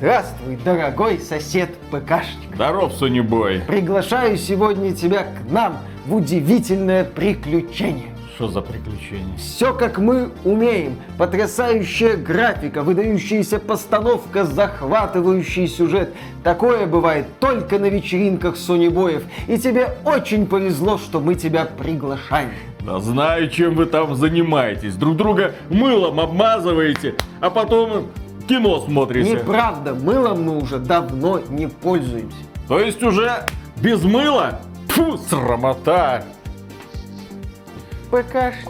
Здравствуй, дорогой сосед ПКшник. Здоров, Сонибой. Приглашаю сегодня тебя к нам в удивительное приключение. Что за приключение? Все как мы умеем. Потрясающая графика, выдающаяся постановка, захватывающий сюжет. Такое бывает только на вечеринках Сонибоев. И тебе очень повезло, что мы тебя приглашаем. Да знаю, чем вы там занимаетесь. Друг друга мылом обмазываете, а потом кино смотрите. Неправда, мылом мы уже давно не пользуемся. То есть уже без мыла? Фу, срамота. ПКшник.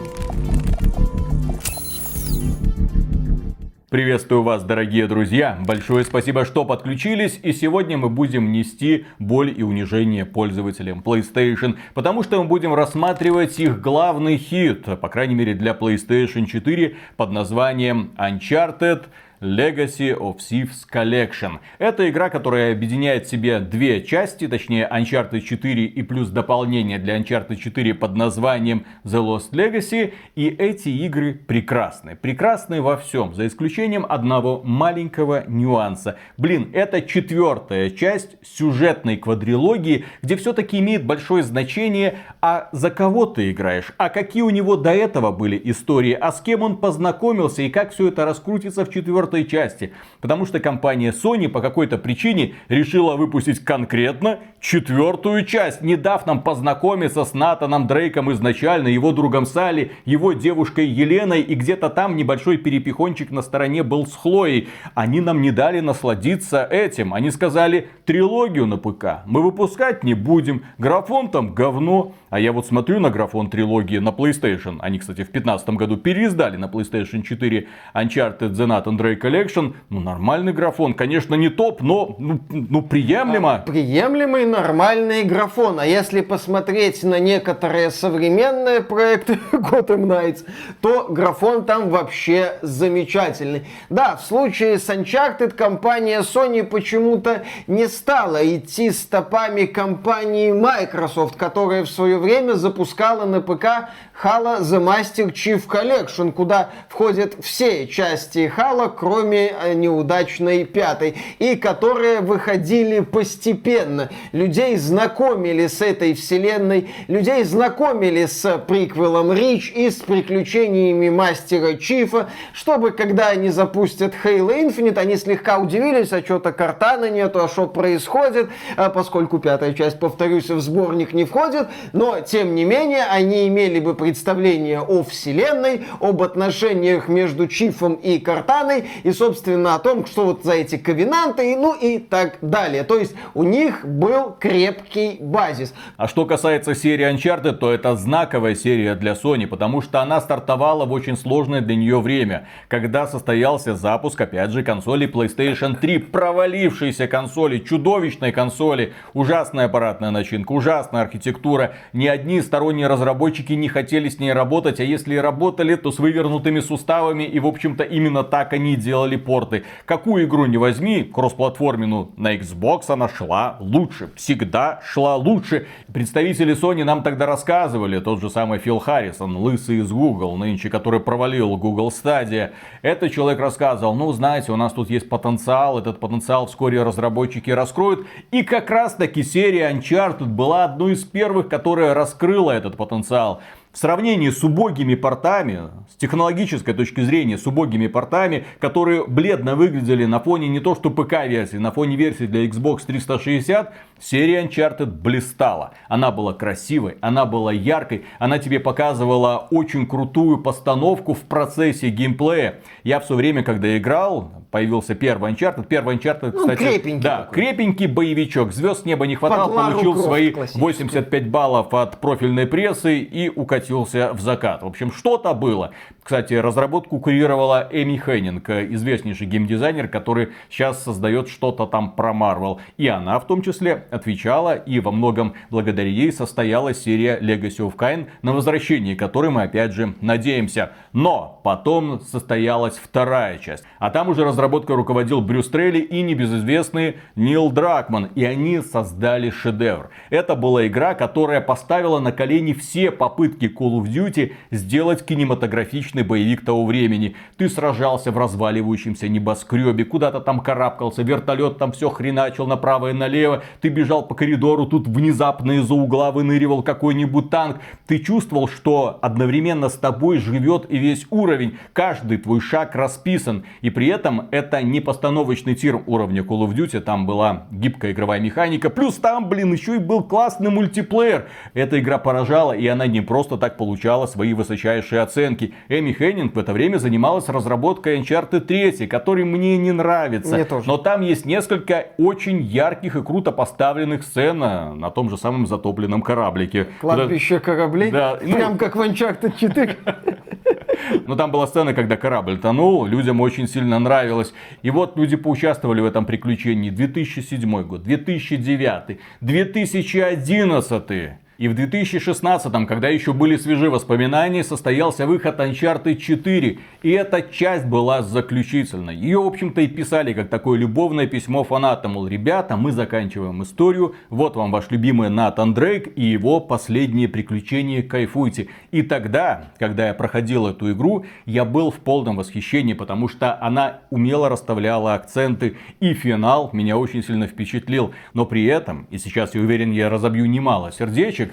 Приветствую вас, дорогие друзья. Большое спасибо, что подключились. И сегодня мы будем нести боль и унижение пользователям PlayStation. Потому что мы будем рассматривать их главный хит, по крайней мере для PlayStation 4, под названием Uncharted Legacy of Thieves Collection. Это игра, которая объединяет в себе две части, точнее Uncharted 4 и плюс дополнение для Uncharted 4 под названием The Lost Legacy. И эти игры прекрасны. Прекрасны во всем, за исключением одного маленького нюанса. Блин, это четвертая часть сюжетной квадрилогии, где все-таки имеет большое значение, а за кого ты играешь, а какие у него до этого были истории, а с кем он познакомился и как все это раскрутится в четвертой четвертой части. Потому что компания Sony по какой-то причине решила выпустить конкретно четвертую часть, не дав нам познакомиться с Натаном Дрейком изначально, его другом Салли, его девушкой Еленой и где-то там небольшой перепихончик на стороне был с Хлоей. Они нам не дали насладиться этим. Они сказали, трилогию на ПК мы выпускать не будем, графон там говно. А я вот смотрю на графон трилогии на PlayStation. Они, кстати, в 2015 году переиздали на PlayStation 4 Uncharted The Nathan Drake Collection. Ну, нормальный графон. Конечно, не топ, но ну, ну приемлемо. А, приемлемый нормальный графон. А если посмотреть на некоторые современные проекты Gotham Knights, то графон там вообще замечательный. Да, в случае с Uncharted компания Sony почему-то не стала идти стопами компании Microsoft, которая в свое время запускала на ПК Halo The Master Chief Collection, куда входят все части Halo, кроме э, неудачной пятой, и которые выходили постепенно. Людей знакомили с этой вселенной, людей знакомили с приквелом Рич и с приключениями Мастера Чифа, чтобы когда они запустят Halo Infinite, они слегка удивились, а что-то картана нету, а что происходит, а поскольку пятая часть, повторюсь, в сборник не входит, но тем не менее они имели бы представление о вселенной, об отношениях между Чифом и Картаной, и, собственно, о том, что вот за эти ковенанты, ну и так далее. То есть у них был крепкий базис. А что касается серии Uncharted, то это знаковая серия для Sony, потому что она стартовала в очень сложное для нее время, когда состоялся запуск, опять же, консоли PlayStation 3, провалившейся консоли, чудовищной консоли, ужасная аппаратная начинка, ужасная архитектура. Ни одни сторонние разработчики не хотели с ней работать, а если и работали, то с вывернутыми суставами, и в общем-то именно так они делали порты. Какую игру не возьми, кроссплатформину на Xbox она шла лучше, всегда шла лучше. Представители Sony нам тогда рассказывали, тот же самый Фил Харрисон, лысый из Google, нынче, который провалил Google Stadia. Этот человек рассказывал, ну знаете, у нас тут есть потенциал, этот потенциал вскоре разработчики раскроют. И как раз таки серия Uncharted была одной из первых, которая раскрыла этот потенциал. В сравнении с убогими портами, с технологической точки зрения, с убогими портами, которые бледно выглядели на фоне не то что ПК-версии, на фоне версии для Xbox 360, серия Uncharted блистала. Она была красивой, она была яркой, она тебе показывала очень крутую постановку в процессе геймплея. Я все время, когда играл, появился первый Uncharted. Первый Uncharted, ну, кстати, крепенький да, такой. крепенький боевичок. Звезд неба не хватало, получил свои 85 баллов от профильной прессы и укатился в закат. В общем, что-то было. Кстати, разработку курировала Эми Хеннинг, известнейший геймдизайнер, который сейчас создает что-то там про Marvel. И она в том числе отвечала, и во многом благодаря ей состоялась серия Legacy of Kain, на возвращение которой мы опять же надеемся. Но потом состоялась вторая часть. А там уже разработкой руководил Брюс Трелли и небезызвестный Нил Дракман. И они создали шедевр. Это была игра, которая поставила на колени все попытки Call of Duty сделать кинематографичный боевик того времени. Ты сражался в разваливающемся небоскребе, куда-то там карабкался, вертолет там все хреначил направо и налево, ты бежал по коридору, тут внезапно из-за угла выныривал какой-нибудь танк. Ты чувствовал, что одновременно с тобой живет и весь уровень. Каждый твой шаг расписан. И при этом это не постановочный тир уровня Call of Duty. Там была гибкая игровая механика. Плюс там, блин, еще и был классный мультиплеер. Эта игра поражала, и она не просто так получала свои высочайшие оценки. Эми Хеннинг в это время занималась разработкой Uncharted 3, который мне не нравится. Мне тоже. Но там есть несколько очень ярких и круто поставленных сцен на том же самом затопленном кораблике. Кладбище кораблей? Да, ну- Прям как в Uncharted 4. Но там была сцена, когда корабль тонул, людям очень сильно нравилось. И вот люди поучаствовали в этом приключении. 2007 год, 2009, 2011. И в 2016, когда еще были свежие воспоминания, состоялся выход Uncharted 4. И эта часть была заключительной. Ее, в общем-то, и писали как такое любовное письмо фанатам. Мол, ребята, мы заканчиваем историю. Вот вам ваш любимый Натан Дрейк и его последние приключения. Кайфуйте. И тогда, когда я проходил эту игру, я был в полном восхищении, потому что она умело расставляла акценты. И финал меня очень сильно впечатлил. Но при этом, и сейчас я уверен, я разобью немало сердечек,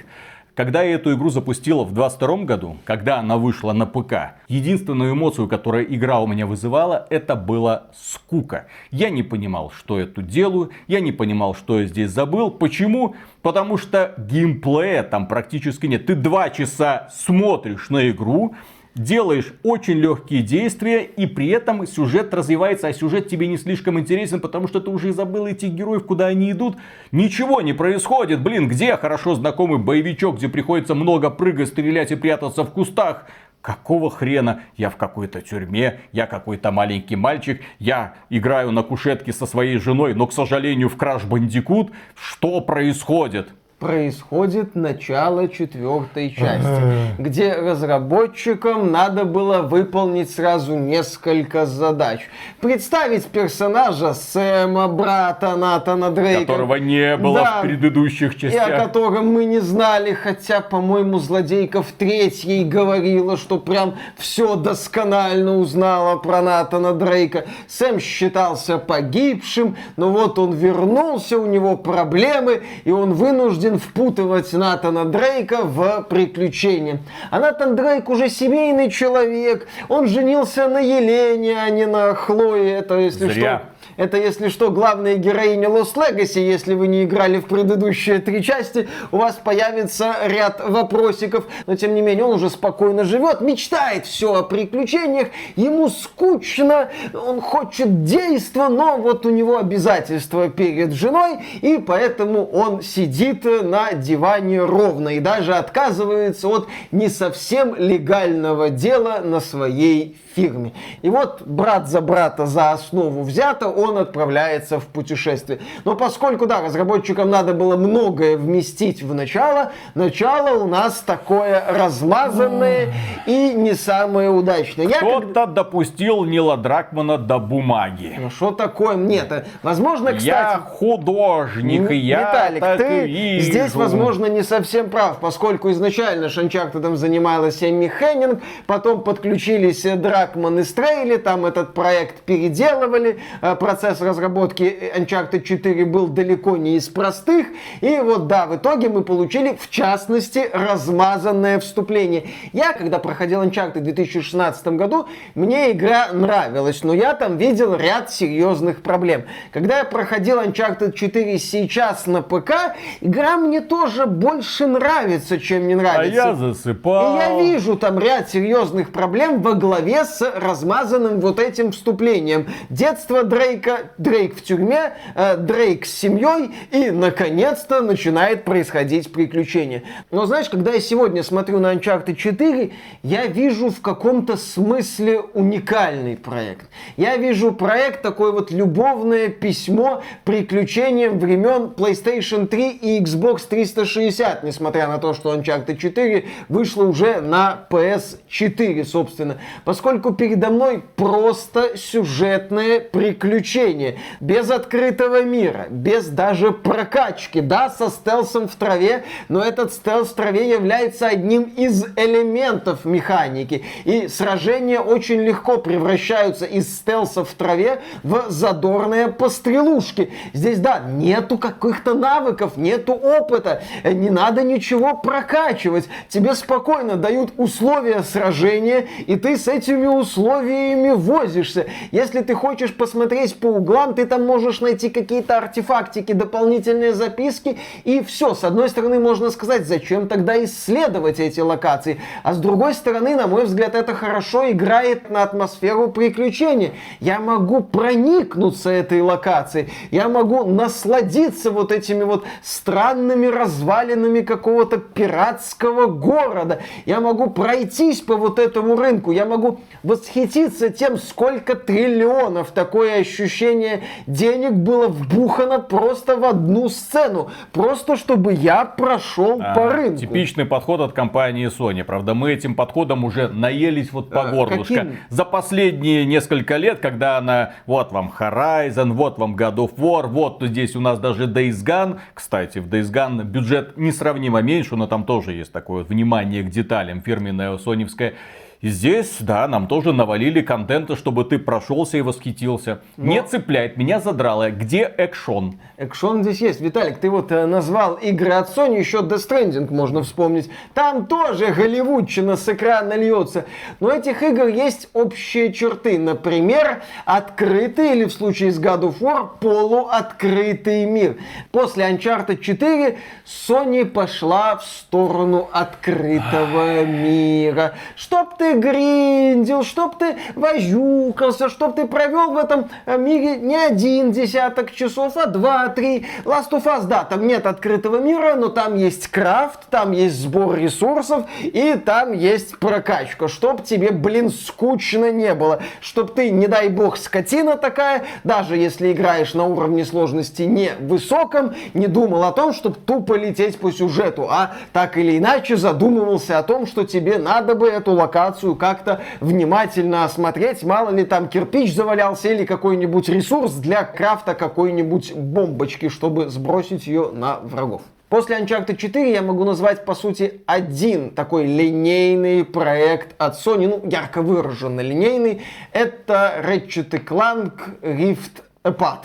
когда я эту игру запустила в 22 году, когда она вышла на ПК, единственную эмоцию, которая игра у меня вызывала, это была скука. Я не понимал, что я тут делаю, я не понимал, что я здесь забыл. Почему? Потому что геймплея там практически нет. Ты два часа смотришь на игру, делаешь очень легкие действия, и при этом сюжет развивается, а сюжет тебе не слишком интересен, потому что ты уже забыл этих героев, куда они идут. Ничего не происходит. Блин, где хорошо знакомый боевичок, где приходится много прыгать, стрелять и прятаться в кустах? Какого хрена? Я в какой-то тюрьме, я какой-то маленький мальчик, я играю на кушетке со своей женой, но, к сожалению, в Краш Бандикут. Что происходит? Происходит начало четвертой части, где разработчикам надо было выполнить сразу несколько задач. Представить персонажа Сэма, брата Натана Дрейка. Которого не было Да. в предыдущих И частях. о котором мы не знали, хотя, по-моему, злодейка в третьей говорила, что прям все досконально узнала про Натана Дрейка. Сэм считался погибшим, но вот он вернулся, у него проблемы, и он вынужден впутывать Натана Дрейка в приключения. А Натан Дрейк уже семейный человек, он женился на Елене, а не на Хлое, это если Зря. что... Это, если что, главная героиня Lost Legacy. Если вы не играли в предыдущие три части, у вас появится ряд вопросиков. Но, тем не менее, он уже спокойно живет, мечтает все о приключениях. Ему скучно, он хочет действа, но вот у него обязательства перед женой, и поэтому он сидит на диване ровно и даже отказывается от не совсем легального дела на своей фирме. И вот брат за брата за основу взято, он отправляется в путешествие. Но поскольку, да, разработчикам надо было многое вместить в начало, начало у нас такое размазанное и не самое удачное. Я когда- Кто-то допустил Нила Дракмана до бумаги. Ну что такое? Нет, возможно, кстати... Я художник, и я Виталик, так ты вижу. здесь, возможно, не совсем прав, поскольку изначально Шанчартедом занималась Эмми Хеннинг, потом подключились э, И Стрейли, там этот проект переделывали, э, процесс разработки Uncharted 4 был далеко не из простых, и вот да, в итоге мы получили, в частности, размазанное вступление. Я, когда проходил Uncharted в 2016 году, мне игра нравилась, но я там видел ряд серьезных проблем. Когда я проходил Uncharted 4 сейчас на ПК, игра мне тоже больше нравится, чем не А нравится. я И засыпал. я вижу там ряд серьезных проблем во главе с размазанным вот этим вступлением. Детство Дрейка, Дрейк в тюрьме, э, Дрейк с семьей, и, наконец-то, начинает происходить приключение. Но знаешь, когда я сегодня смотрю на Uncharted 4, я вижу в каком-то смысле уникальный проект. Я вижу проект такой вот любовное письмо приключениям времен PlayStation 3 и Xbox 360, несмотря на то, что Uncharted 4 вышло уже на PS4, собственно. Поскольку поскольку передо мной просто сюжетное приключение, без открытого мира, без даже прокачки, да, со стелсом в траве, но этот стелс в траве является одним из элементов механики, и сражения очень легко превращаются из стелса в траве в задорные пострелушки. Здесь, да, нету каких-то навыков, нету опыта, не надо ничего прокачивать, тебе спокойно дают условия сражения, и ты с этими условиями возишься. Если ты хочешь посмотреть по углам, ты там можешь найти какие-то артефактики, дополнительные записки, и все. С одной стороны, можно сказать, зачем тогда исследовать эти локации, а с другой стороны, на мой взгляд, это хорошо играет на атмосферу приключения. Я могу проникнуться этой локацией, я могу насладиться вот этими вот странными развалинами какого-то пиратского города. Я могу пройтись по вот этому рынку, я могу восхититься тем, сколько триллионов, такое ощущение, денег было вбухано просто в одну сцену. Просто чтобы я прошел а, по рынку. Типичный подход от компании Sony. Правда, мы этим подходом уже наелись вот по а, горлышко. Каким? За последние несколько лет, когда она, вот вам Horizon, вот вам God of War, вот здесь у нас даже Days Gone. Кстати, в Days Gone бюджет несравнимо меньше, но там тоже есть такое внимание к деталям фирменное соневское. И здесь, да, нам тоже навалили контента, чтобы ты прошелся и восхитился. Но... Не цепляет, меня задрало. Где экшон? Экшон здесь есть. Виталик, ты вот э, назвал игры от Sony, еще Death Stranding можно вспомнить. Там тоже голливудчина с экрана льется. Но этих игр есть общие черты. Например, открытый, или в случае с God of War, полуоткрытый мир. После Uncharted 4 Sony пошла в сторону открытого мира. Чтоб ты гриндил, чтоб ты возюкался, чтоб ты провел в этом э, мире не один десяток часов, а два-три. Last of Us, да, там нет открытого мира, но там есть крафт, там есть сбор ресурсов и там есть прокачка, чтоб тебе, блин, скучно не было, чтоб ты, не дай бог, скотина такая, даже если играешь на уровне сложности не высоком, не думал о том, чтобы тупо лететь по сюжету, а так или иначе задумывался о том, что тебе надо бы эту локацию ситуацию как-то внимательно осмотреть. Мало ли там кирпич завалялся или какой-нибудь ресурс для крафта какой-нибудь бомбочки, чтобы сбросить ее на врагов. После Uncharted 4 я могу назвать, по сути, один такой линейный проект от Sony, ну, ярко выраженно линейный. Это Ratchet Clank Rift Apart.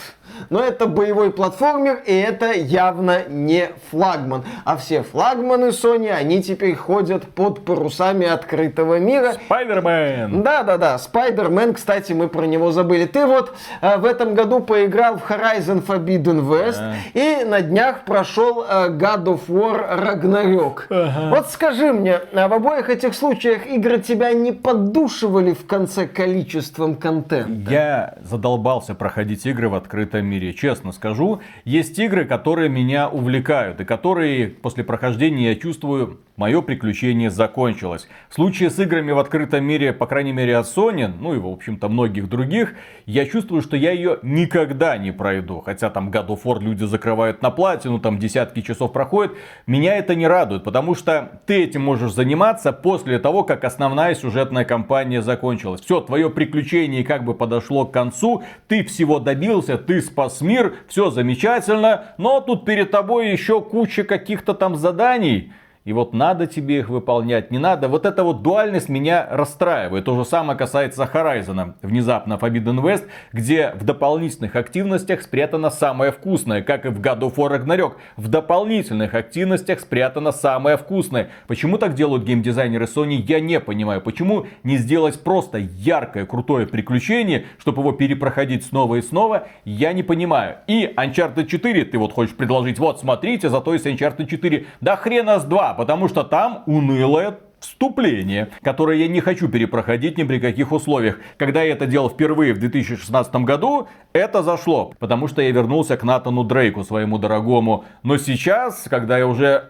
Но это боевой платформер, и это явно не флагман. А все флагманы Sony, они теперь ходят под парусами открытого мира. Спайдермен! Да-да-да, Спайдермен, кстати, мы про него забыли. Ты вот э, в этом году поиграл в Horizon Forbidden West, а. и на днях прошел э, God of War Ragnarok. Ага. Вот скажи мне, а в обоих этих случаях игры тебя не поддушивали в конце количеством контента? Я задолбался проходить игры в открытом мире, честно скажу. Есть игры, которые меня увлекают и которые после прохождения я чувствую мое приключение закончилось. В случае с играми в открытом мире, по крайней мере от Sony, ну и в общем-то многих других, я чувствую, что я ее никогда не пройду. Хотя там God of War люди закрывают на платину, там десятки часов проходит. Меня это не радует, потому что ты этим можешь заниматься после того, как основная сюжетная кампания закончилась. Все, твое приключение как бы подошло к концу, ты всего добился, ты спас мир, все замечательно, но тут перед тобой еще куча каких-то там заданий и вот надо тебе их выполнять, не надо. Вот эта вот дуальность меня расстраивает. То же самое касается Horizon. Внезапно Forbidden West, где в дополнительных активностях спрятано самое вкусное. Как и в God of War Ragnarok. В дополнительных активностях спрятано самое вкусное. Почему так делают геймдизайнеры Sony, я не понимаю. Почему не сделать просто яркое, крутое приключение, чтобы его перепроходить снова и снова, я не понимаю. И Uncharted 4 ты вот хочешь предложить, вот смотрите, зато есть Uncharted 4. Да хрена с два, потому что там унылая вступление, которое я не хочу перепроходить ни при каких условиях. Когда я это делал впервые в 2016 году, это зашло, потому что я вернулся к Натану Дрейку, своему дорогому. Но сейчас, когда я уже,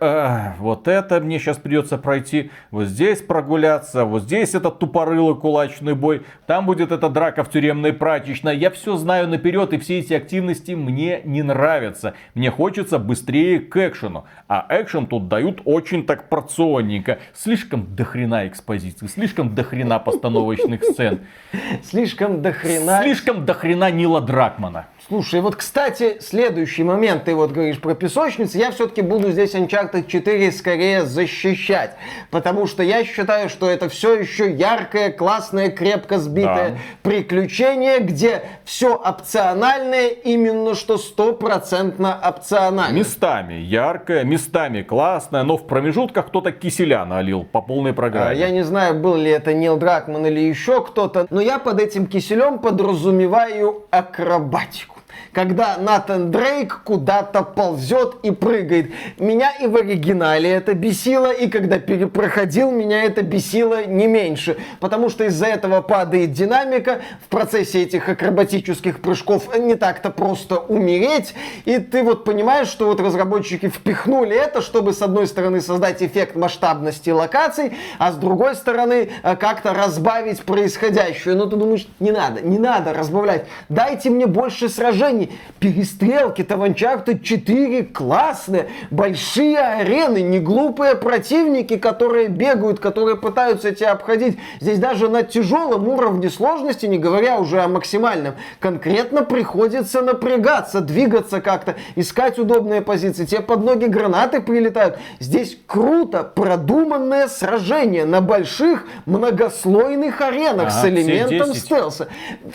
вот это мне сейчас придется пройти, вот здесь прогуляться, вот здесь этот тупорылый кулачный бой, там будет эта драка в тюремной прачечной, я все знаю наперед, и все эти активности мне не нравятся. Мне хочется быстрее к экшену, а экшен тут дают очень так порционненько, слишком слишком дохрена экспозиции, слишком дохрена постановочных сцен. Слишком дохрена... Слишком дохрена Нила Дракмана. Слушай, вот, кстати, следующий момент, ты вот говоришь про песочницы, я все-таки буду здесь Uncharted 4 скорее защищать, потому что я считаю, что это все еще яркое, классное, крепко сбитое да. приключение, где все опциональное, именно что стопроцентно опционально. Местами яркое, местами классное, но в промежутках кто-то киселя налил по полной программе. А, я не знаю, был ли это Нил Дракман или еще кто-то, но я под этим киселем подразумеваю акробатику когда Натан Дрейк куда-то ползет и прыгает. Меня и в оригинале это бесило, и когда перепроходил, меня это бесило не меньше. Потому что из-за этого падает динамика, в процессе этих акробатических прыжков не так-то просто умереть, и ты вот понимаешь, что вот разработчики впихнули это, чтобы с одной стороны создать эффект масштабности локаций, а с другой стороны э, как-то разбавить происходящее. Но ты думаешь, не надо, не надо разбавлять. Дайте мне больше сражений, сражений. Перестрелки-то в Uncharted 4 классные. Большие арены, не глупые противники, которые бегают, которые пытаются тебя обходить. Здесь даже на тяжелом уровне сложности, не говоря уже о максимальном, конкретно приходится напрягаться, двигаться как-то, искать удобные позиции. Тебе под ноги гранаты прилетают. Здесь круто продуманное сражение на больших многослойных аренах ага, с элементом стелса.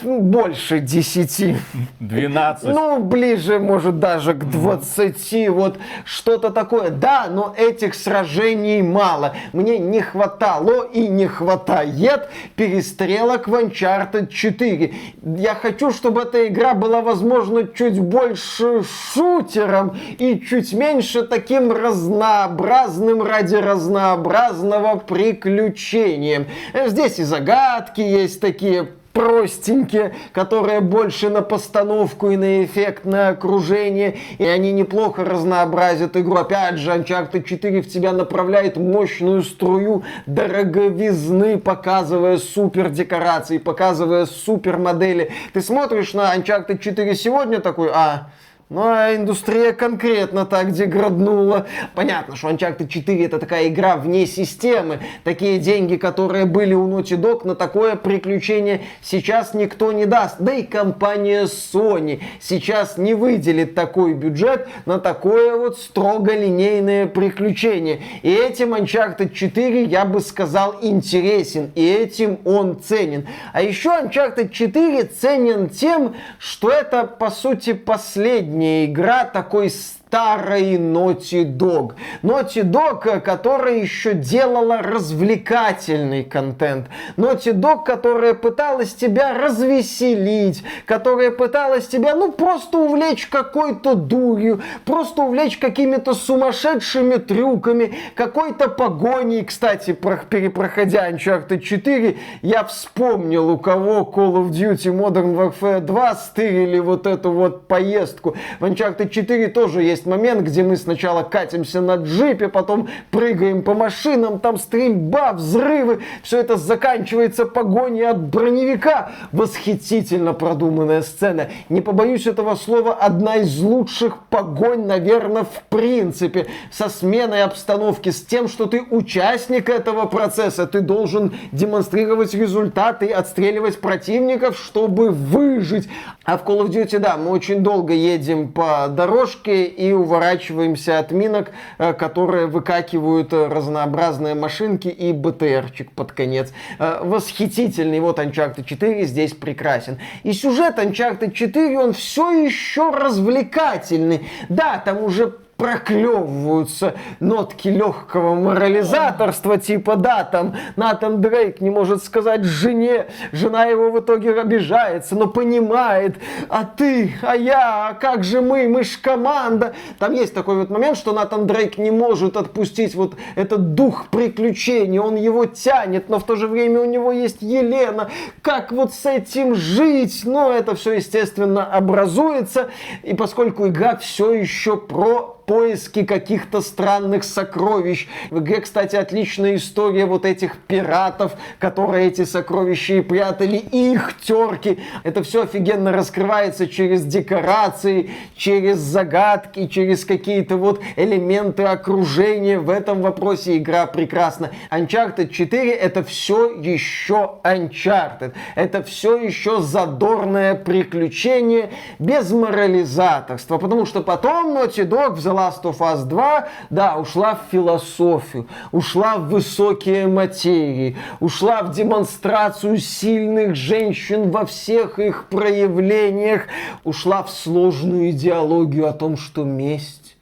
Больше 10. 12. 15. Ну, ближе, может, даже к 20, вот что-то такое. Да, но этих сражений мало. Мне не хватало и не хватает перестрелок в Uncharted 4. Я хочу, чтобы эта игра была, возможно, чуть больше шутером и чуть меньше таким разнообразным ради разнообразного приключением. Здесь и загадки есть такие простенькие, которые больше на постановку и на эффект, на окружение, и они неплохо разнообразят игру. Опять же, Uncharted 4 в тебя направляет мощную струю дороговизны, показывая супер декорации, показывая супер модели. Ты смотришь на Uncharted 4 сегодня такой, а, ну, а индустрия конкретно так деграднула. Понятно, что Uncharted 4 это такая игра вне системы. Такие деньги, которые были у Naughty Dog, на такое приключение сейчас никто не даст. Да и компания Sony сейчас не выделит такой бюджет на такое вот строго линейное приключение. И этим Uncharted 4, я бы сказал, интересен. И этим он ценен. А еще Uncharted 4 ценен тем, что это, по сути, последний последняя игра такой старой Naughty Dog. Naughty Dog, которая еще делала развлекательный контент. Naughty Dog, которая пыталась тебя развеселить, которая пыталась тебя, ну, просто увлечь какой-то дурью, просто увлечь какими-то сумасшедшими трюками, какой-то погоней. Кстати, перепроходя Uncharted 4, я вспомнил, у кого Call of Duty Modern Warfare 2 стырили вот эту вот поездку. В Uncharted 4 тоже есть есть момент, где мы сначала катимся на джипе, потом прыгаем по машинам, там стрельба, взрывы, все это заканчивается погоней от броневика. Восхитительно продуманная сцена. Не побоюсь этого слова, одна из лучших погонь, наверное, в принципе, со сменой обстановки, с тем, что ты участник этого процесса, ты должен демонстрировать результаты, отстреливать противников, чтобы выжить. А в Call of Duty, да, мы очень долго едем по дорожке и уворачиваемся от минок, э, которые выкакивают э, разнообразные машинки и БТРчик под конец. Э, восхитительный вот Uncharted 4 здесь прекрасен. И сюжет Uncharted 4, он все еще развлекательный. Да, там уже проклевываются нотки легкого морализаторства, типа, да, там Натан Дрейк не может сказать жене, жена его в итоге обижается, но понимает, а ты, а я, а как же мы, мы ж команда. Там есть такой вот момент, что Натан Дрейк не может отпустить вот этот дух приключений, он его тянет, но в то же время у него есть Елена, как вот с этим жить? Но это все, естественно, образуется, и поскольку игра все еще про поиски каких-то странных сокровищ. В игре, кстати, отличная история вот этих пиратов, которые эти сокровища и прятали, и их терки. Это все офигенно раскрывается через декорации, через загадки, через какие-то вот элементы окружения. В этом вопросе игра прекрасна. Uncharted 4 это все еще Uncharted. Это все еще задорное приключение без морализаторства. Потому что потом Naughty Dog в The Last of Us 2, да, ушла в философию, ушла в высокие материи, ушла в демонстрацию сильных женщин во всех их проявлениях, ушла в сложную идеологию о том, что месть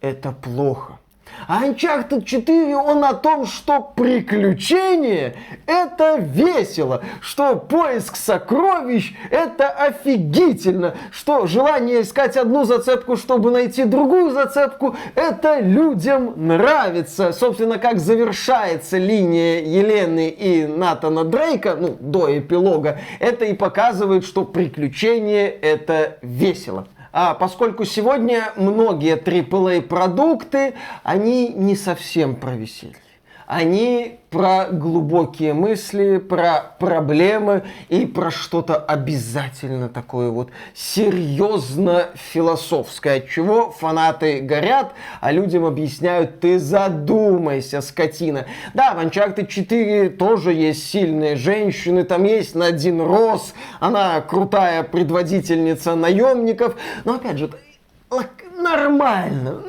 это плохо. А Uncharted 4, он о том, что приключение – это весело, что поиск сокровищ – это офигительно, что желание искать одну зацепку, чтобы найти другую зацепку – это людям нравится. Собственно, как завершается линия Елены и Натана Дрейка, ну, до эпилога, это и показывает, что приключение – это весело. А поскольку сегодня многие AAA продукты, они не совсем про веселье. Они про глубокие мысли, про проблемы и про что-то обязательно такое вот серьезно философское, от чего фанаты горят, а людям объясняют, ты задумайся, скотина. Да, в Uncharted 4 тоже есть сильные женщины, там есть Надин Рос, она крутая предводительница наемников, но опять же, нормально,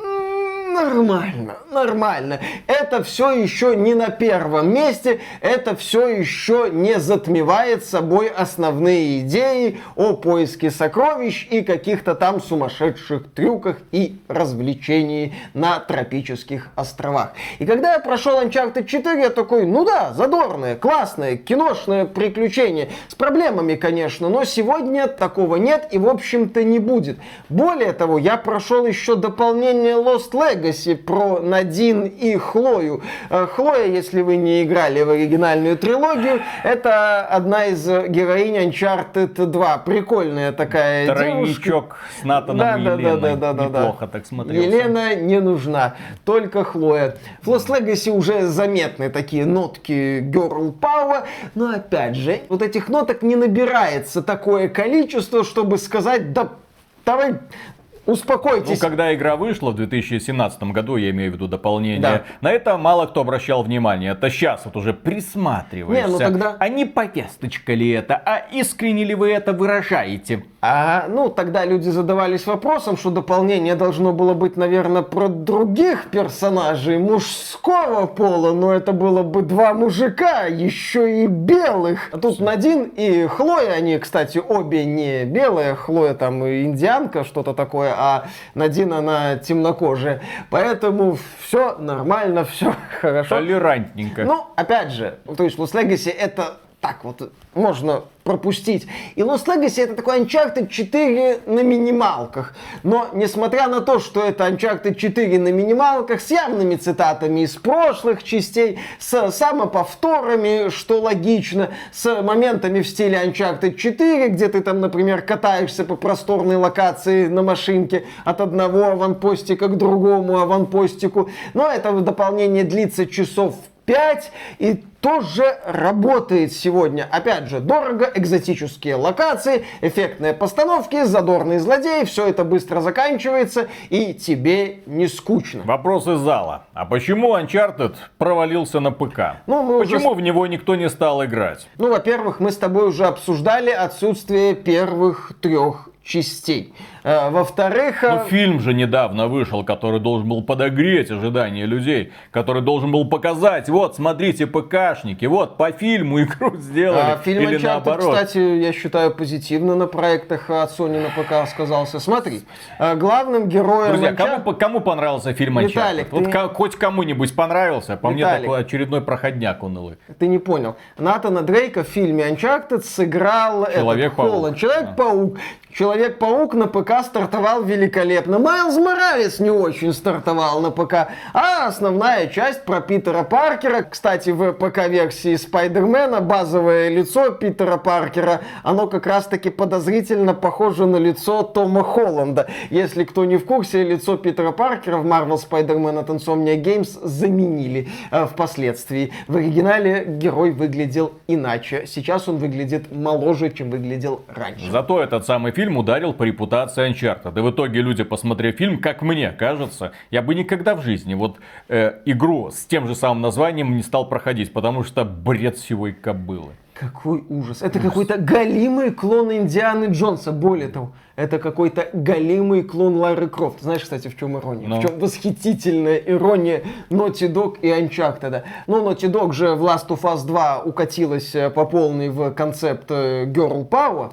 нормально, нормально. Это все еще не на первом месте, это все еще не затмевает собой основные идеи о поиске сокровищ и каких-то там сумасшедших трюках и развлечений на тропических островах. И когда я прошел Uncharted 4, я такой, ну да, задорное, классное, киношное приключение. С проблемами, конечно, но сегодня такого нет и, в общем-то, не будет. Более того, я прошел еще дополнение Lost Legacy, Legacy про Надин и Хлою. Э, Хлоя, если вы не играли в оригинальную трилогию, это одна из героинь Uncharted 2. Прикольная такая Тройничок девушка. с Натаном да, и да, Еленой. да, да, да, да, Неплохо так смотрелся. Елена не нужна, только Хлоя. В Lost Legacy уже заметны такие нотки girl power, но опять же, вот этих ноток не набирается такое количество, чтобы сказать, да давай Успокойтесь. Ну, когда игра вышла в 2017 году, я имею в виду дополнение, да. на это мало кто обращал внимание. Это сейчас вот уже присматриваешься. Не, ну тогда... А не повесточка ли это? А искренне ли вы это выражаете? А, ну, тогда люди задавались вопросом, что дополнение должно было быть, наверное, про других персонажей мужского пола, но это было бы два мужика, еще и белых. А тут Надин и Хлоя, они, кстати, обе не белые, Хлоя там индианка, что-то такое, а Надин, она темнокожая. Поэтому все нормально, все хорошо. Толерантненько. Ну, опять же, то есть Lost Legacy это так вот можно пропустить. И Lost Legacy это такой Uncharted 4 на минималках. Но несмотря на то, что это Uncharted 4 на минималках, с явными цитатами из прошлых частей, с самоповторами, что логично, с моментами в стиле Uncharted 4, где ты там, например, катаешься по просторной локации на машинке от одного аванпостика к другому аванпостику. Но это дополнение длится часов 5 и тоже работает сегодня. Опять же, дорого, экзотические локации, эффектные постановки, задорные злодеи, все это быстро заканчивается и тебе не скучно. Вопрос из зала. А почему Uncharted провалился на ПК? Ну, мы почему уже... в него никто не стал играть? Ну, во-первых, мы с тобой уже обсуждали отсутствие первых трех частей. Э, во-вторых... Ну, э, фильм же недавно вышел, который должен был подогреть ожидания людей, который должен был показать, вот, смотрите, ПКшники, вот, по фильму игру сделали. А фильм Или Uncharted, наоборот. кстати, я считаю, позитивно на проектах от Sony на ПК сказался. Смотри, главным героем... Друзья, Uncharted... кому, кому понравился фильм Uncharted? Виталик, вот ты... хоть кому-нибудь понравился? По Виталик, мне такой очередной проходняк унылый. Ты не понял. Натана Дрейка в фильме Uncharted сыграл Человек-паук. Человек-паук. Человек Человек-паук на ПК стартовал великолепно. Майлз Моралес не очень стартовал на ПК. А основная часть про Питера Паркера, кстати, в ПК-версии Спайдермена базовое лицо Питера Паркера, оно как раз-таки подозрительно похоже на лицо Тома Холланда. Если кто не в курсе, лицо Питера Паркера в Marvel Spider-Man от Insomniac Games заменили э, впоследствии. В оригинале герой выглядел иначе. Сейчас он выглядит моложе, чем выглядел раньше. Зато этот самый фильм ударил по репутации Uncharted. И в итоге люди, посмотрев фильм, как мне кажется, я бы никогда в жизни вот э, игру с тем же самым названием не стал проходить, потому что бред всего и кобылы. Какой ужас. Это какой-то галимый клон Индианы Джонса. Более того, это какой-то галимый клон Лары Крофт. Знаешь, кстати, в чем ирония? Ну. В чем восхитительная ирония Naughty Dog и Uncharted. Ну, Naughty Dog же в Last of Us 2 укатилась э, по полной в концепт э, Girl Power.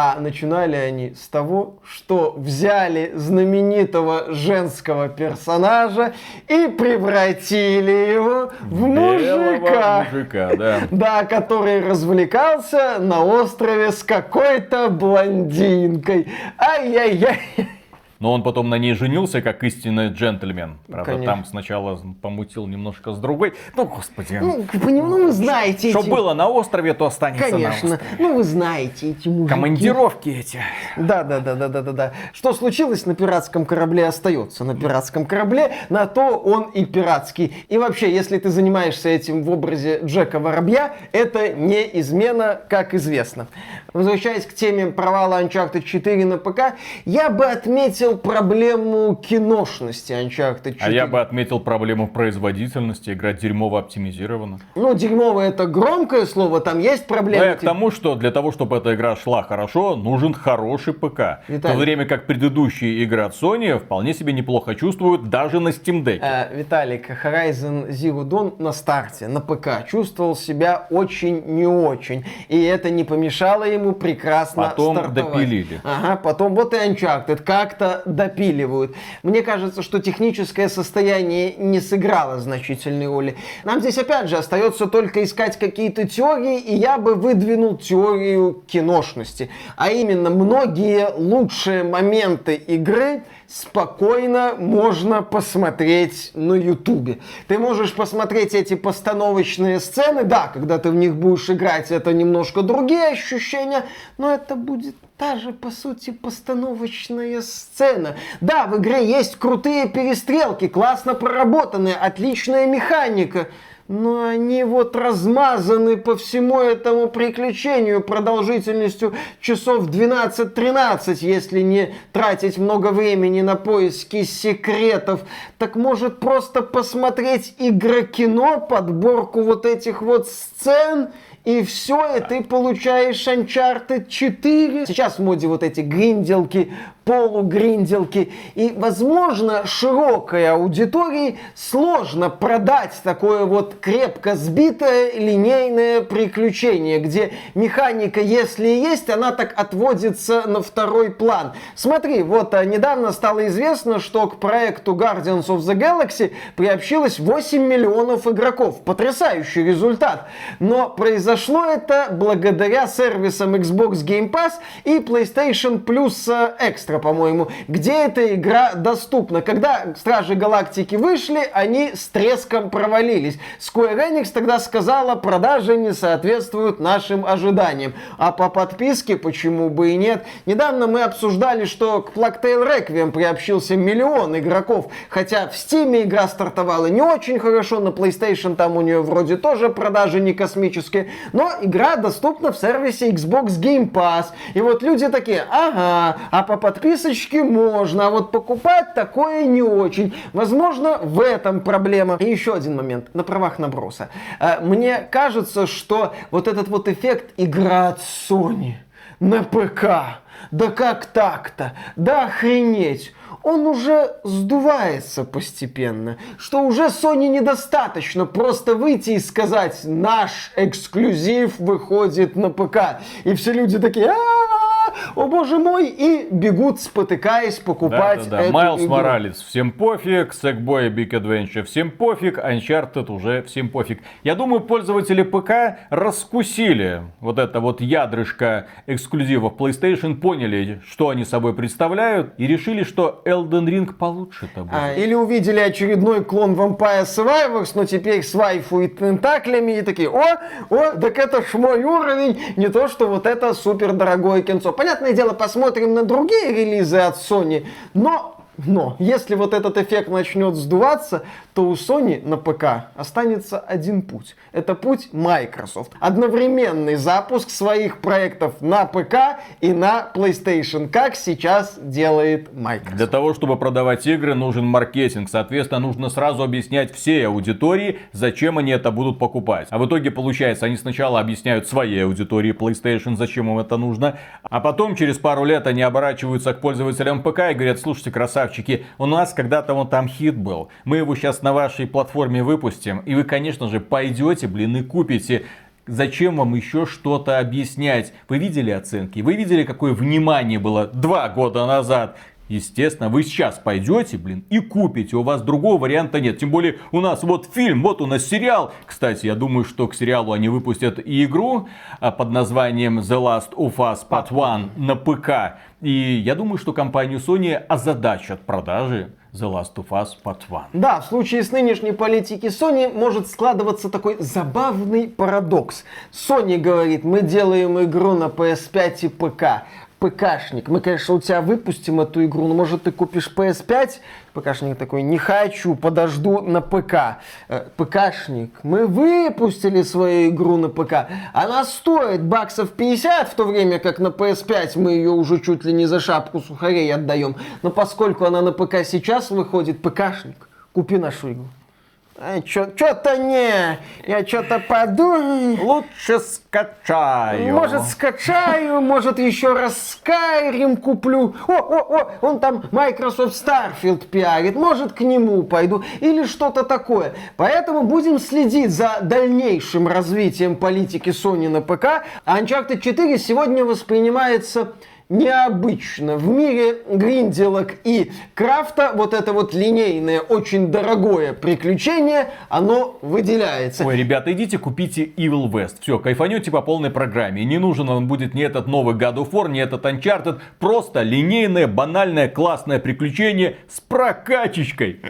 А начинали они с того, что взяли знаменитого женского персонажа и превратили его в мужика. мужика, да. Да, который развлекался на острове с какой-то блондинкой. Ай-яй-яй. Но он потом на ней женился, как истинный джентльмен. Правда, Конечно. там сначала помутил немножко с другой. Ну, господи. Ну, ну, вы знаете Что эти... было на острове, то останется на Конечно. острове. Ну, вы знаете эти мужики. Командировки эти. Да, да, да, да, да, да, да. Что случилось на пиратском корабле, остается на пиратском корабле, на то он и пиратский. И вообще, если ты занимаешься этим в образе Джека Воробья, это не измена, как известно. Возвращаясь к теме провала Uncharted 4 на ПК, я бы отметил проблему киношности Uncharted 4. А я бы отметил проблему производительности. Игра дерьмово оптимизирована. Ну, дерьмовое это громкое слово, там есть проблемы. я к тому, что для того, чтобы эта игра шла хорошо, нужен хороший ПК. В Виталий. то время как предыдущие игры от Sony вполне себе неплохо чувствуют даже на Steam Deck. Э, Виталик, Horizon Zero Dawn на старте, на ПК, чувствовал себя очень не очень. И это не помешало ему прекрасно Потом стартовать. допилили. Ага, потом вот и Uncharted как-то допиливают. Мне кажется, что техническое состояние не сыграло значительной роли. Нам здесь опять же остается только искать какие-то теории, и я бы выдвинул теорию киношности. А именно, многие лучшие моменты игры спокойно можно посмотреть на Ютубе. Ты можешь посмотреть эти постановочные сцены, да, когда ты в них будешь играть, это немножко другие ощущения, но это будет та же, по сути, постановочная сцена. Да, в игре есть крутые перестрелки, классно проработанные, отличная механика. Но они вот размазаны по всему этому приключению продолжительностью часов 12-13, если не тратить много времени на поиски секретов. Так может просто посмотреть игрокино, подборку вот этих вот сцен, и все, и ты получаешь Uncharted 4. Сейчас в моде вот эти гринделки, полугринделки. И, возможно, широкой аудитории сложно продать такое вот крепко сбитое линейное приключение, где механика, если и есть, она так отводится на второй план. Смотри, вот а, недавно стало известно, что к проекту Guardians of the Galaxy приобщилось 8 миллионов игроков. Потрясающий результат. Но произошло это благодаря сервисам Xbox Game Pass и PlayStation Plus э, Extra, по-моему, где эта игра доступна. Когда Стражи Галактики вышли, они с треском провалились. Square Enix тогда сказала, продажи не соответствуют нашим ожиданиям. А по подписке почему бы и нет? Недавно мы обсуждали, что к Plague Tale Requiem приобщился миллион игроков, хотя в Steam игра стартовала не очень хорошо, на PlayStation там у нее вроде тоже продажи не космические, но игра доступна в сервисе Xbox Game Pass. И вот люди такие, ага, а по подписочке можно, а вот покупать такое не очень. Возможно, в этом проблема. И еще один момент, на правах наброса. Э, Мне кажется, что вот этот вот эффект игра от Sony на ПК, да как так-то, да охренеть, он уже сдувается постепенно, что уже Sony недостаточно просто выйти и сказать, наш эксклюзив выходит на ПК. И все люди такие, «А-а-а, о боже мой, и бегут, спотыкаясь, покупать Да, да, да. Майлз игру. Моралес, всем пофиг. Sackboy Big Adventure, всем пофиг. Uncharted уже всем пофиг. Я думаю, пользователи ПК раскусили вот это вот ядрышко эксклюзивов PlayStation, поняли, что они собой представляют, и решили, что Elden Ring получше-то будет. А, или увидели очередной клон Vampire Survivors, но теперь с вайфу и тентаклями, и такие, о, о, так это ж мой уровень, не то, что вот это супер дорогое кинцо. Понятное дело, посмотрим на другие релизы от Sony, но но если вот этот эффект начнет сдуваться, то у Sony на ПК останется один путь. Это путь Microsoft. Одновременный запуск своих проектов на ПК и на PlayStation, как сейчас делает Microsoft. Для того, чтобы продавать игры, нужен маркетинг. Соответственно, нужно сразу объяснять всей аудитории, зачем они это будут покупать. А в итоге, получается, они сначала объясняют своей аудитории PlayStation, зачем им это нужно. А потом, через пару лет, они оборачиваются к пользователям ПК и говорят, слушайте, красавчики, у нас когда-то вон там хит был. Мы его сейчас на вашей платформе выпустим. И вы, конечно же, пойдете, блин, и купите. Зачем вам еще что-то объяснять? Вы видели оценки? Вы видели, какое внимание было два года назад? Естественно, вы сейчас пойдете, блин, и купите. У вас другого варианта нет. Тем более, у нас вот фильм, вот у нас сериал. Кстати, я думаю, что к сериалу они выпустят и игру а, под названием The Last of Us Part 1 на ПК. И я думаю, что компанию Sony озадачат продажи The Last of Us Part 1. Да, в случае с нынешней политики Sony может складываться такой забавный парадокс. Sony говорит, мы делаем игру на PS5 и ПК. ПКшник, мы, конечно, у тебя выпустим эту игру, но может ты купишь PS5? ПКшник такой, не хочу, подожду на ПК. Э, ПКшник, мы выпустили свою игру на ПК. Она стоит баксов 50, в то время как на PS5 мы ее уже чуть ли не за шапку сухарей отдаем. Но поскольку она на ПК сейчас выходит, ПКшник, купи нашу игру. Ай, что-то не, я что-то подумаю. Лучше скачаю. Может, скачаю, может, еще раз Skyrim куплю. О, о, о, он там Microsoft Starfield пиарит. Может, к нему пойду. Или что-то такое. Поэтому будем следить за дальнейшим развитием политики Sony на ПК. А Uncharted 4 сегодня воспринимается необычно. В мире гринделок и крафта вот это вот линейное, очень дорогое приключение, оно выделяется. Ой, ребята, идите купите Evil West. Все, кайфанете по полной программе. Не нужен вам будет ни этот новый God of War, ни этот Uncharted. Просто линейное, банальное, классное приключение с прокачечкой.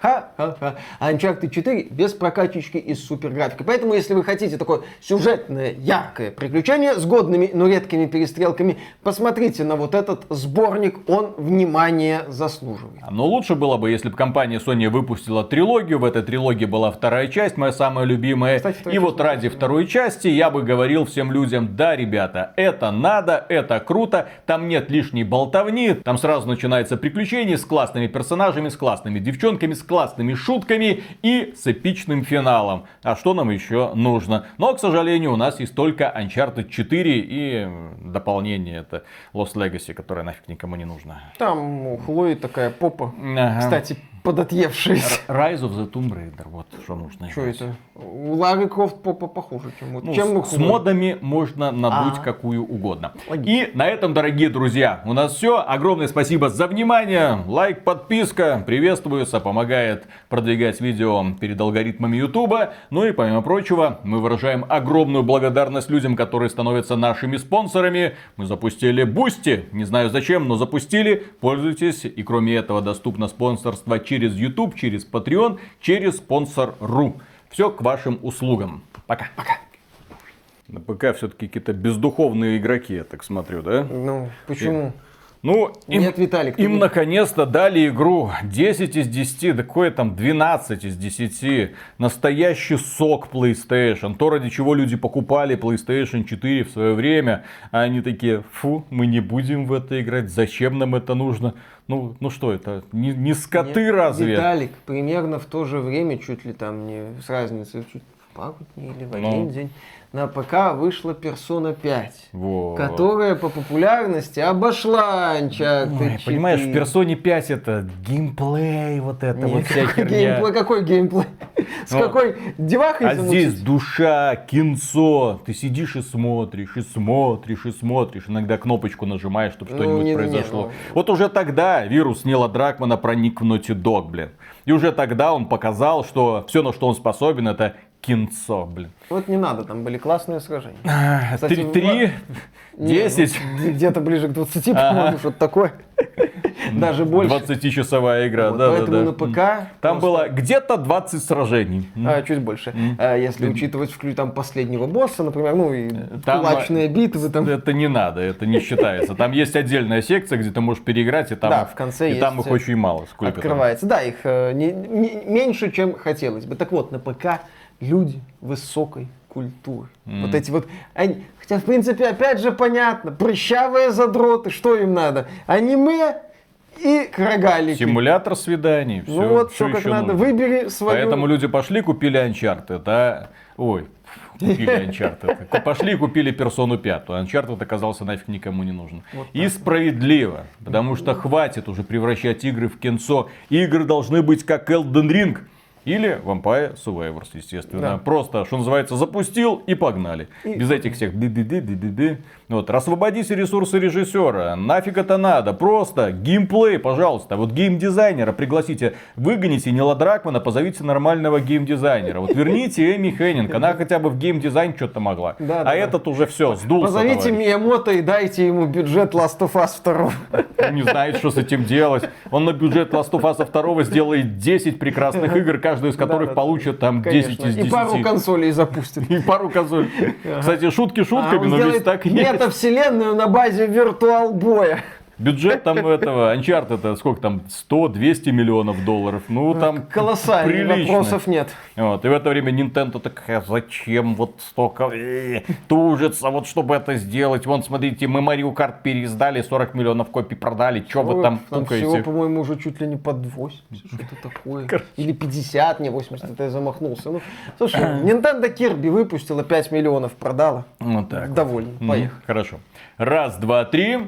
Ха-ха-ха. Uncharted 4 без прокачечки и с супер графикой. Поэтому, если вы хотите такое сюжетное, яркое приключение с годными, но редкими перестрелками, посмотрите на вот этот сборник, он внимание заслуживает. Но лучше было бы, если бы компания Sony выпустила трилогию. В этой трилогии была вторая часть, моя самая любимая. Кстати, и вот ради второй части я бы говорил всем людям, да, ребята, это надо, это круто, там нет лишней болтовни, там сразу начинается приключение с классными персонажами, с классными девчонками, с классными шутками и с эпичным финалом. А что нам еще нужно? Но, к сожалению, у нас есть только Uncharted 4 и дополнение это Lost Legacy, которое нафиг никому не нужно. Там у Хлои такая попа, Ага. кстати, подотъевшаяся. Rise of the Tomb Raider, вот что нужно. Что это? У Лары Крофт попа похуже, чем, вот- Ну, чем с, с модами можно надуть А. какую угодно. Логично. И на этом, дорогие друзья, у нас все. Огромное спасибо за внимание. Лайк, подписка приветствуется, помогает продвигать видео перед алгоритмами Ютуба. Ну и помимо прочего, мы выражаем огромную благодарность людям, которые становятся нашими спонсорами. Мы запустили Бусти. Не знаю зачем, но запустили. Пользуйтесь. И кроме этого доступно спонсорство через YouTube, через Patreon, через спонсор.ру. Все к вашим услугам. Пока. Пока. На ПК все-таки какие-то бездуховные игроки, я так смотрю, да? Ну, почему? Ну, им, Нет, Виталик, ты им не- наконец-то дали игру 10 из 10, да какое там 12 из 10. Настоящий сок PlayStation. То, ради чего люди покупали PlayStation 4 в свое время. А они такие, фу, мы не будем в это играть, зачем нам это нужно? Ну, ну что это, не, не скоты Нет, разве? Виталик, примерно в то же время, чуть ли там не с разницей, чуть в пару дней или в Ну. один день, на ПК вышла Persona 5. Вот. Которая по популярности обошла Uncharted Ой, понимаешь, в 4. Персоне 5 это геймплей, вот это вот вся херня. Геймплей, какой геймплей? С Вот. какой девахой А здесь душа, кинцо. Ты сидишь и смотришь, и смотришь, и смотришь. Иногда кнопочку нажимаешь, чтобы Ну, что-нибудь не- не, произошло. ну. Вот уже тогда вирус Нила Дракмана проник в Naughty Dog, блин. И уже тогда он показал, что все, на что он способен, это кинцо, блин. Вот не надо, там были классные сражения. Кстати, Три, Не, десять. ну, где-то ближе к 20, Ага. по-моему, что-то такое. Даже больше. 20-часовая игра, Вот, да, да, Поэтому да. на ПК Там просто- было где-то 20 сражений. А, чуть больше. А, если учитывать вклю там последнего босса, например, ну и Там, кулачные битвы там. Это не надо, это не считается. Там есть отдельная секция, где ты можешь переиграть, и там, Да, в конце и там их очень мало. Сколько там? открывается. Да, их э, не- не- меньше, чем хотелось бы. Так вот, на ПК люди высокой культуры. Вот эти вот, они- хотя в принципе опять же понятно, прыщавые задроты, что им надо? Аниме и рогалики. Симулятор свиданий. Ну всё, вот, все как надо, нужно. выбери свою... Поэтому люди пошли, купили Uncharted, а... Ой, купили Uncharted. Пошли и купили персону пятую. Uncharted оказался нафиг никому не нужен. И справедливо, потому что хватит уже превращать игры в кинцо. Игры должны быть как Elden Ring. Или Vampire Survivors, естественно. Да. Просто, что называется, запустил и погнали. И- Без этих всех ды-ды-ды-ды-ды. Вот, освободите ресурсы режиссера. Нафиг это надо. Просто геймплей, пожалуйста. Вот геймдизайнера пригласите. Выгоните Нила Дракмана, позовите нормального геймдизайнера. Вот верните Эми Хеннинг. Она хотя бы в геймдизайн что-то могла. Да, а да, да. этот уже все, сдулся. Позовите товарищ. Миямото и дайте ему бюджет Last of Us 2. Он не знает, что с этим делать. Он на бюджет Last of Us 2 сделает 10 прекрасных игр, каждую из которых Да-да-да. получит там 10 Конечно. из 10. И пару консолей запустит. И пару консолей. Кстати, шутки А шутками, он но ведь так и есть. метавселенную на базе виртуал боя. Бюджет там этого, Uncharted, это сколько там, 100-200 миллионов долларов. Ну, там Колоссальный, прилично. вопросов нет. Вот, и в это время Nintendo такая, зачем вот столько э, тужится, вот чтобы это сделать. Вон, смотрите, мы Mario Kart переиздали, 40 миллионов копий продали. Че вы Ой, там всего, по-моему, уже чуть ли не под 80, что-то такое. Или 50, не 80, это я замахнулся. Ну, слушай, Nintendo Kirby выпустила 5 миллионов, продала. Вот так. Мгм, поехали. Хорошо. Раз, два, три.